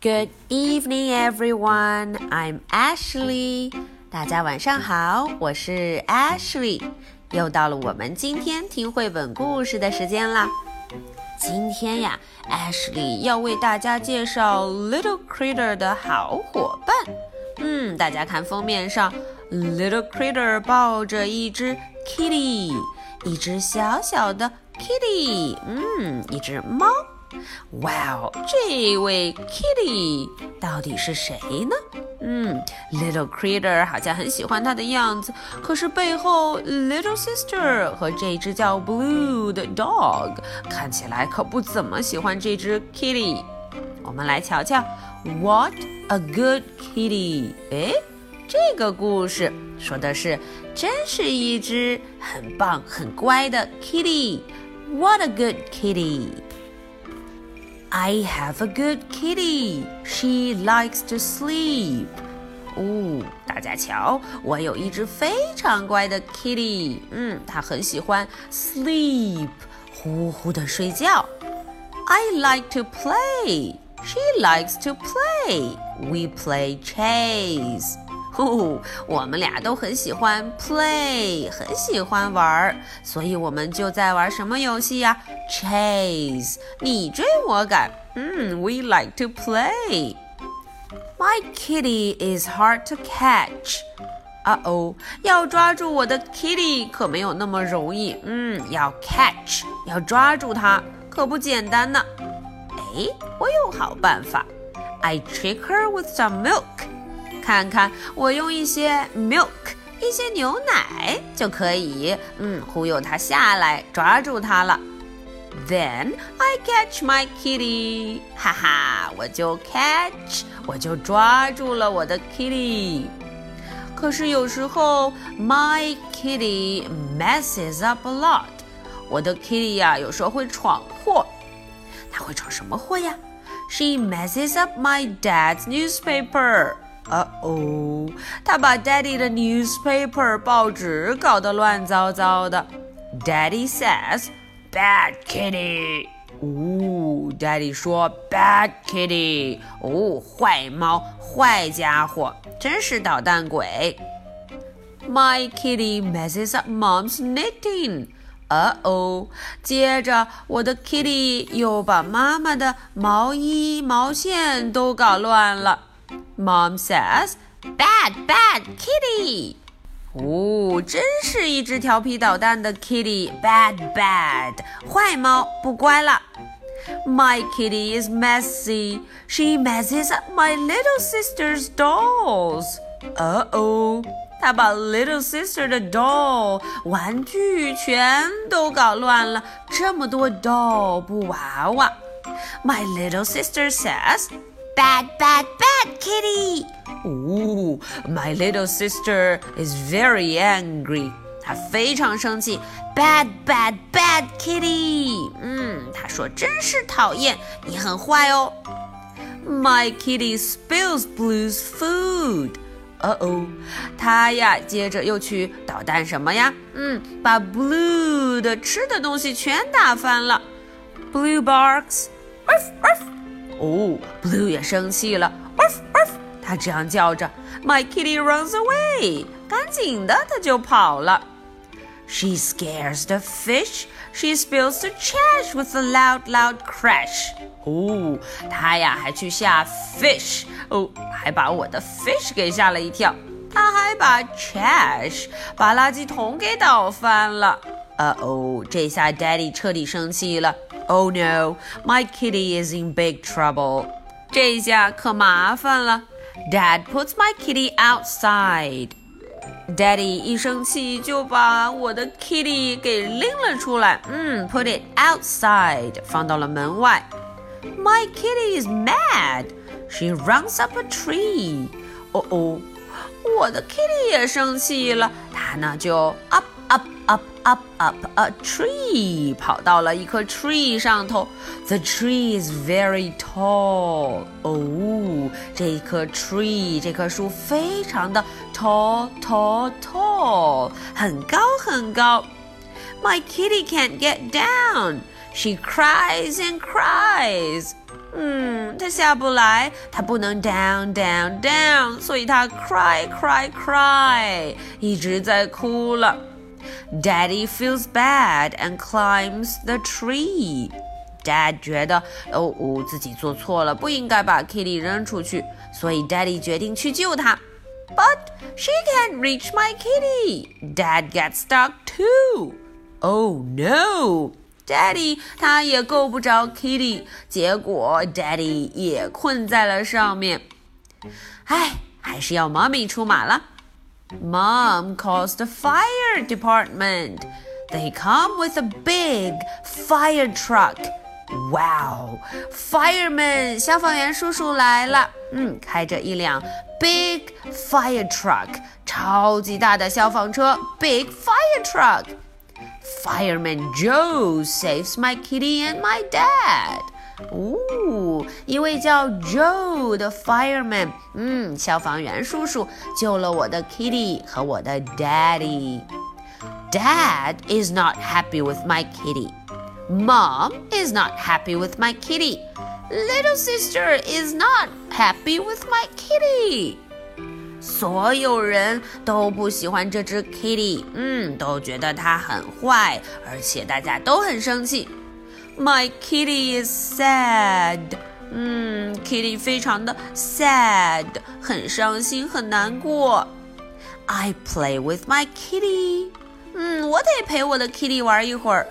Good evening, everyone. I'm Ashley. 大家晚上好，我是 Ashley。又到了我们今天听绘本故事的时间啦。今天呀，Ashley 要为大家介绍 Little Critter 的好伙伴。嗯，大家看封面上，Little Critter 抱着一只 Kitty，一只小小的 Kitty。嗯，一只猫。哇哦，这位 Kitty 到底是谁呢？嗯，Little Critter 好像很喜欢它的样子，可是背后 Little Sister 和这只叫 Blue 的 Dog 看起来可不怎么喜欢这只 Kitty。我们来瞧瞧，What a good kitty！哎，这个故事说的是，真是一只很棒、很乖的 Kitty。What a good Kitty！kitty！I have a good kitty. She likes to sleep. 哦，大家瞧，我有一只非常乖的 kitty。嗯，它很喜欢 sleep，呼呼的睡觉。I like to play. She likes to play. We play chase. 呼，我们俩都很喜欢 play，很喜欢玩儿，所以我们就在玩什么游戏呀？Chase，你追我赶。嗯，We like to play. My kitty is hard to catch. 啊哦，要抓住我的 kitty 可没有那么容易。嗯，要 catch，要抓住它可不简单呢。哎，我有好办法。I trick her with some milk. 看看，我用一些 milk，一些牛奶就可以，嗯，忽悠它下来，抓住它了。Then I catch my kitty，哈哈，我就 catch，我就抓住了我的 kitty。可是有时候 my kitty messes up a lot，我的 kitty 呀，有时候会闯祸。它会闯什么祸呀？She messes up my dad's newspaper。 呃哦，他把 Daddy 的 newspaper 报纸搞得乱糟糟的。Daddy says, "Bad kitty." 哦，Daddy 说 "Bad kitty." 哦，坏猫，坏家伙，真是捣蛋鬼。My kitty messes up Mom's knitting. 呃哦，接着我的 Kitty 又把妈妈的毛衣毛线都搞乱了。Mom says, "Bad, bad kitty." 哦，真是一只调皮捣蛋的 kitty。Bad, bad，坏猫，不乖了。My kitty is messy. She messes up my little sister's dolls. 呃哦，她把 little sister 的 doll 玩具全都搞乱了。这么多 doll 布娃娃。My little sister says. Bad, bad, bad kitty! Ooh, my little sister is very angry. 她非常生气。Bad, bad, bad kitty! 嗯，她说真是讨厌，你很坏哦。My kitty spills Blue's food. 呃哦，他呀，接着又去捣蛋什么呀？嗯，把 Blue 的吃的东西全打翻了。Blue barks. 哦，Blue 也生气了，Woof Woof，他这样叫着，My kitty runs away，赶紧的，他就跑了。She scares the fish. She spills the trash with a loud, loud crash. 哦，她呀还去吓 fish，哦，还把我的 fish 给吓了一跳。她还把 trash，把垃圾桶给倒翻了。呃哦，这下 Daddy 彻底生气了。 Oh no, my kitty is in big trouble. 这下可麻烦了。Dad puts my kitty outside. Daddy 一生气就把我的 kitty 给拎了出来。嗯，put it outside，放到了门外。My kitty is mad. She runs up a tree. 哦哦，我的 kitty 也生气了，它呢就 up up up up up a tree，跑到了一棵 tree 上头。The tree is very tall。哦，这棵 tree 这棵树非常的 tall tall tall，很高很高。My kitty can't get down. She cries and cries. 嗯，她下不来，她不能 down down down，所以她 cry cry cry，一直在哭了。 Daddy feels bad and climbs the tree. Dad 觉得哦哦自己做错了，不应该把 Kitty 扔出去，所以 Daddy 决定去救她。But she can't reach my kitty. Dad gets stuck too. Oh no! Daddy 他也够不着 Kitty，结果 Daddy 也困在了上面。唉，还是要 Mommy 出马了。 Mom calls the fire department. They come with a big fire truck. Wow! Fireman 消防员叔叔来了。嗯，开着一辆 big fire truck，超级大的消防车，big fire truck。Fireman Joe saves my kitty and my dad. 一位叫 Joe 的 fireman，嗯，消防员叔叔救了我的 kitty 和我的 daddy。Dad is not happy with my kitty. Mom is not happy with my kitty. Little sister is not happy with my kitty. 所有人都不喜欢这只 Kitty，嗯，都觉得它很坏，而且大家都很生气。My kitty is sad，嗯，Kitty 非常的 sad，很伤心，很难过。I play with my kitty，嗯，我得陪我的 Kitty 玩一会儿。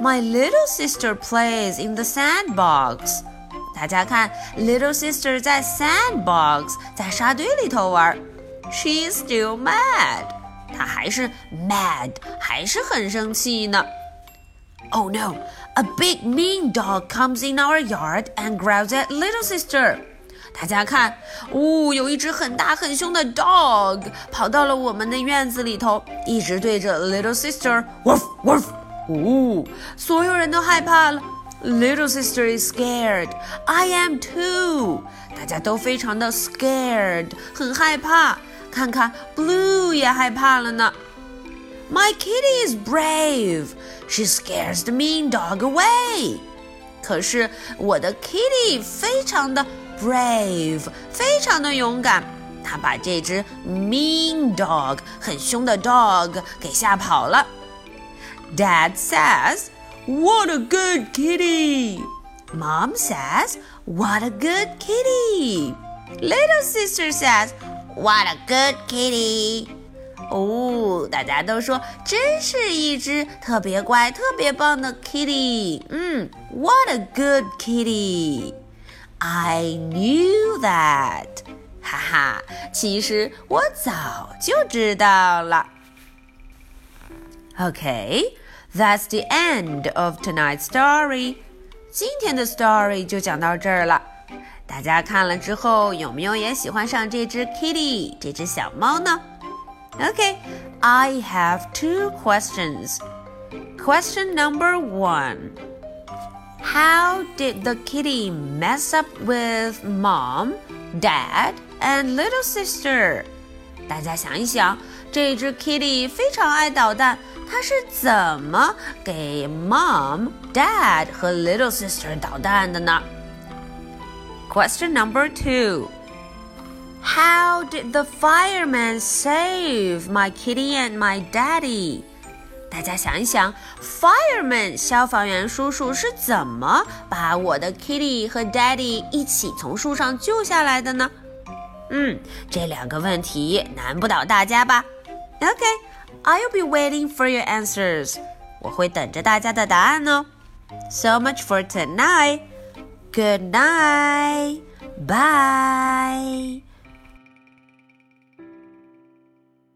My little sister plays in the sandbox。大家看，little sister 在 sandbox 在沙堆里头玩，she is still mad，她还是 mad，还是很生气呢。Oh no! A big mean dog comes in our yard and growls at little sister. 大家看，哦，有一只很大很凶的 dog 跑到了我们的院子里头，一直对着 little sister woof woof。哦，所有人都害怕了。Little sister is scared. I am too. 大家都非常的 scared，很害怕。看看 Blue 也害怕了呢。 My kitty is brave. She scares the mean dog away. 可是我的 kitty 非常的 brave，非常的勇敢。它把这只 mean dog 很凶的 dog 给吓跑了。Dad says. What a good kitty! Mom says, What a good kitty! Little sister says, What a good kitty! 哦，大家都说真是一只特别乖、特别棒的 kitty。嗯，What a good kitty! I knew that. 哈哈，其实我早就知道了。Okay. That's the end of tonight's story. 今天的 story 就讲到这儿了。大家看了之后，有没有也喜欢上这只 Kitty 这只小猫呢 ？Okay, I have two questions. Question number one. How did the kitty mess up with mom, dad, and little sister? 大家想一想，这只 Kitty 非常爱捣蛋。他是怎么给 mom、dad 和 little sister 捣蛋的呢？Question number two. How did the fireman save my kitty and my daddy? 大家想一想，fireman 消防员叔叔是怎么把我的 kitty 和 daddy 一起从树上救下来的呢？嗯，这两个问题难不倒大家吧？OK。I'll be waiting for your answers. 我会等着大家的答案哦。So much for tonight. Good night. Bye.